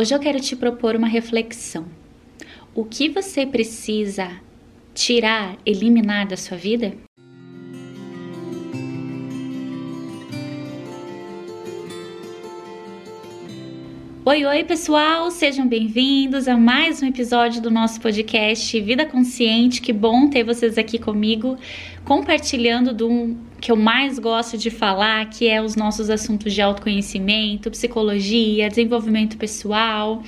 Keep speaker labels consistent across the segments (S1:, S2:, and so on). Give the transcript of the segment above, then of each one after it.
S1: Hoje eu quero te propor uma reflexão. O que você precisa tirar, eliminar da sua vida? Oi, oi, pessoal! Sejam bem-vindos a mais um episódio do nosso podcast Vida Consciente. Que bom ter vocês aqui comigo, compartilhando do que eu mais gosto de falar, que é os nossos assuntos de autoconhecimento, psicologia, desenvolvimento pessoal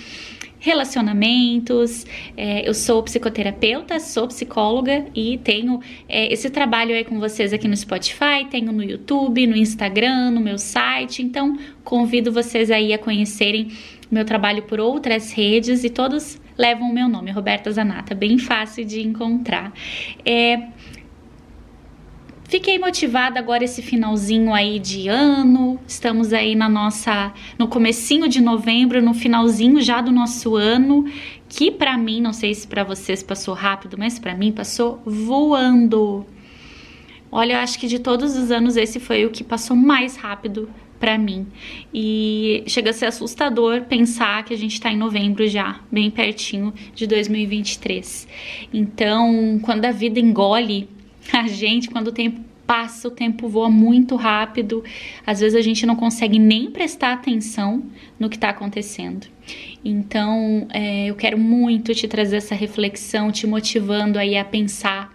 S1: relacionamentos. É, eu sou psicoterapeuta, sou psicóloga e tenho é, esse trabalho aí com vocês aqui no Spotify, tenho no YouTube, no Instagram, no meu site. Então, convido vocês aí a conhecerem meu trabalho por outras redes e todos levam o meu nome, Roberta Zanata, bem fácil de encontrar. É, Fiquei motivada agora esse finalzinho aí de ano. Estamos aí na nossa no comecinho de novembro, no finalzinho já do nosso ano, que para mim, não sei se para vocês passou rápido, mas para mim passou voando. Olha, eu acho que de todos os anos esse foi o que passou mais rápido para mim. E chega a ser assustador pensar que a gente está em novembro já, bem pertinho de 2023. Então, quando a vida engole a gente, quando o tempo passa, o tempo voa muito rápido, às vezes a gente não consegue nem prestar atenção no que está acontecendo. Então, é, eu quero muito te trazer essa reflexão, te motivando aí a pensar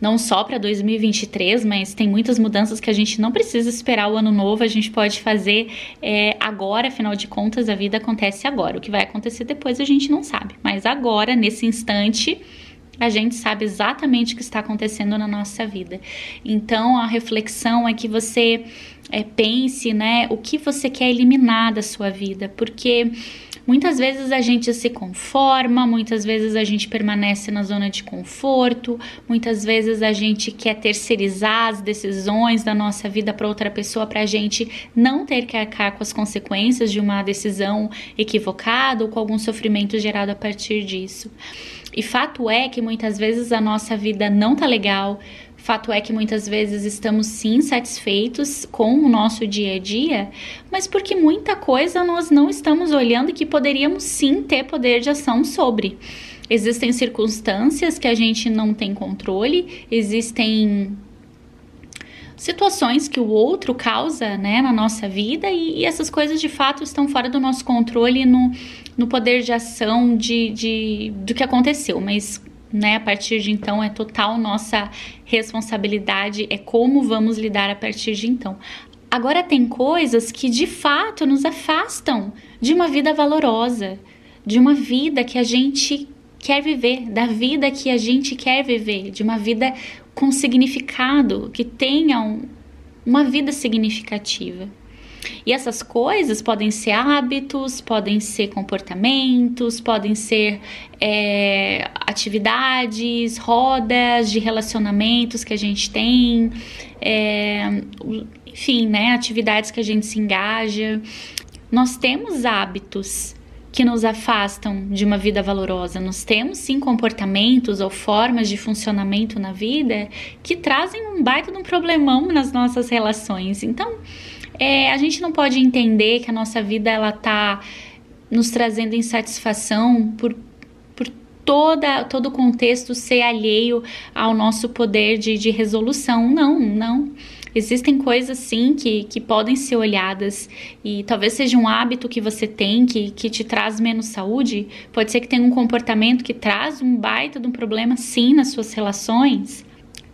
S1: não só para 2023, mas tem muitas mudanças que a gente não precisa esperar o ano novo, a gente pode fazer é, agora, afinal de contas, a vida acontece agora. O que vai acontecer depois a gente não sabe, mas agora, nesse instante, a gente sabe exatamente o que está acontecendo na nossa vida. Então a reflexão é que você é, pense, né, o que você quer eliminar da sua vida, porque Muitas vezes a gente se conforma, muitas vezes a gente permanece na zona de conforto, muitas vezes a gente quer terceirizar as decisões da nossa vida para outra pessoa para a gente não ter que arcar com as consequências de uma decisão equivocada ou com algum sofrimento gerado a partir disso. E fato é que muitas vezes a nossa vida não tá legal. Fato é que muitas vezes estamos sim satisfeitos com o nosso dia a dia, mas porque muita coisa nós não estamos olhando que poderíamos sim ter poder de ação sobre. Existem circunstâncias que a gente não tem controle, existem situações que o outro causa né, na nossa vida e, e, essas coisas de fato estão fora do nosso controle no, no poder de ação de, de, do que aconteceu, mas né, a partir de então é total nossa responsabilidade, é como vamos lidar a partir de então. Agora tem coisas que de fato nos afastam de uma vida valorosa, de uma vida que a gente quer viver, da vida que a gente quer viver, de uma vida com significado, que tenha um, uma vida significativa. E essas coisas podem ser hábitos, podem ser comportamentos, podem ser é, atividades, rodas de relacionamentos que a gente tem, é, enfim, né, atividades que a gente se engaja. Nós temos hábitos que nos afastam de uma vida valorosa. Nós temos sim comportamentos ou formas de funcionamento na vida que trazem um baita de um problemão nas nossas relações. Então, é, a gente não pode entender que a nossa vida ela tá nos trazendo insatisfação por toda todo o contexto ser alheio ao nosso poder de, de resolução. Não, não. Existem coisas sim que, que podem ser olhadas e talvez seja um hábito que você tem que, que te traz menos saúde. Pode ser que tenha um comportamento que traz um baita de um problema sim nas suas relações.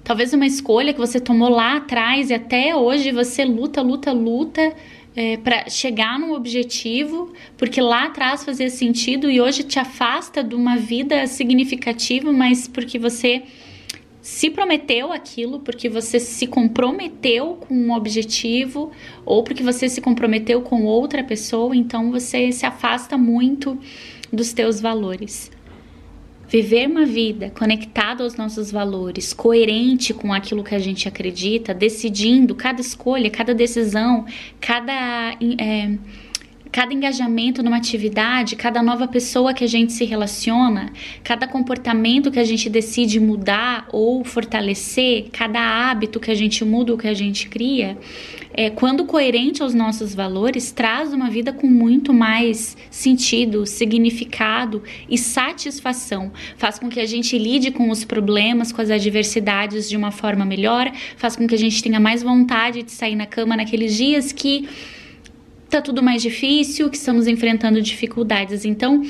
S1: Talvez uma escolha que você tomou lá atrás e até hoje você luta, luta, luta é, para chegar num objetivo, porque lá atrás fazia sentido e hoje te afasta de uma vida significativa, mas porque você se prometeu aquilo porque você se comprometeu com um objetivo ou porque você se comprometeu com outra pessoa, então você se afasta muito dos teus valores. Viver uma vida conectada aos nossos valores, coerente com aquilo que a gente acredita, decidindo cada escolha, cada decisão, cada. É, cada engajamento numa atividade, cada nova pessoa que a gente se relaciona, cada comportamento que a gente decide mudar ou fortalecer, cada hábito que a gente muda ou que a gente cria, é, quando coerente aos nossos valores, traz uma vida com muito mais sentido, significado e satisfação. Faz com que a gente lide com os problemas, com as adversidades de uma forma melhor, faz com que a gente tenha mais vontade de sair na cama naqueles dias que tá tudo mais difícil, que estamos enfrentando dificuldades. Então,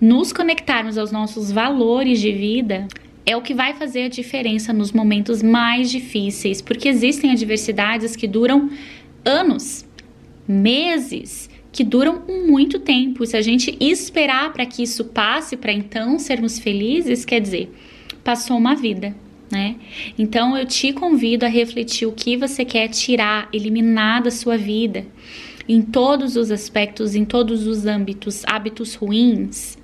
S1: nos conectarmos aos nossos valores de vida é o que vai fazer a diferença nos momentos mais difíceis, porque existem adversidades que duram anos, meses, que duram muito tempo. Se a gente esperar para que isso passe, para então sermos felizes, quer dizer, passou uma vida. Né? Então eu te convido a refletir o que você quer tirar, eliminar da sua vida em todos os aspectos, em todos os âmbitos, hábitos ruins,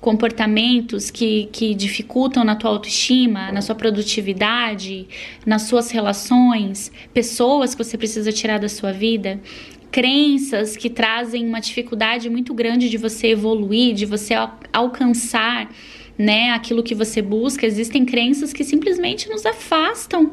S1: comportamentos que, que dificultam na tua autoestima, na sua produtividade, nas suas relações, pessoas que você precisa tirar da sua vida, crenças que trazem uma dificuldade muito grande de você evoluir, de você al alcançar, né, aquilo que você busca. Existem crenças que simplesmente nos afastam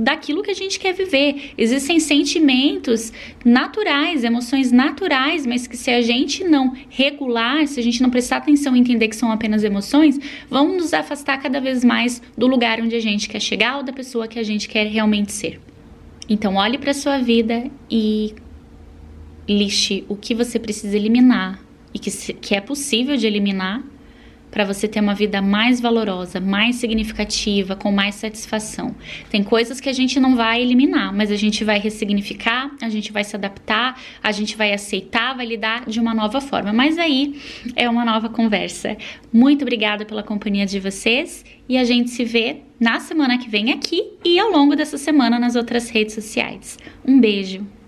S1: daquilo que a gente quer viver. Existem sentimentos naturais, emoções naturais, mas que se a gente não regular, se a gente não prestar atenção e entender que são apenas emoções, vão nos afastar cada vez mais do lugar onde a gente quer chegar ou da pessoa que a gente quer realmente ser. Então, olhe para sua vida e lixe o que você precisa eliminar e que, que é possível de eliminar para você ter uma vida mais valorosa, mais significativa, com mais satisfação. Tem coisas que a gente não vai eliminar, mas a gente vai ressignificar, a gente vai se adaptar, a gente vai aceitar, vai lidar de uma nova forma. Mas aí é uma nova conversa. Muito obrigada pela companhia de vocês e a gente se vê na semana que vem aqui e ao longo dessa semana nas outras redes sociais. Um beijo.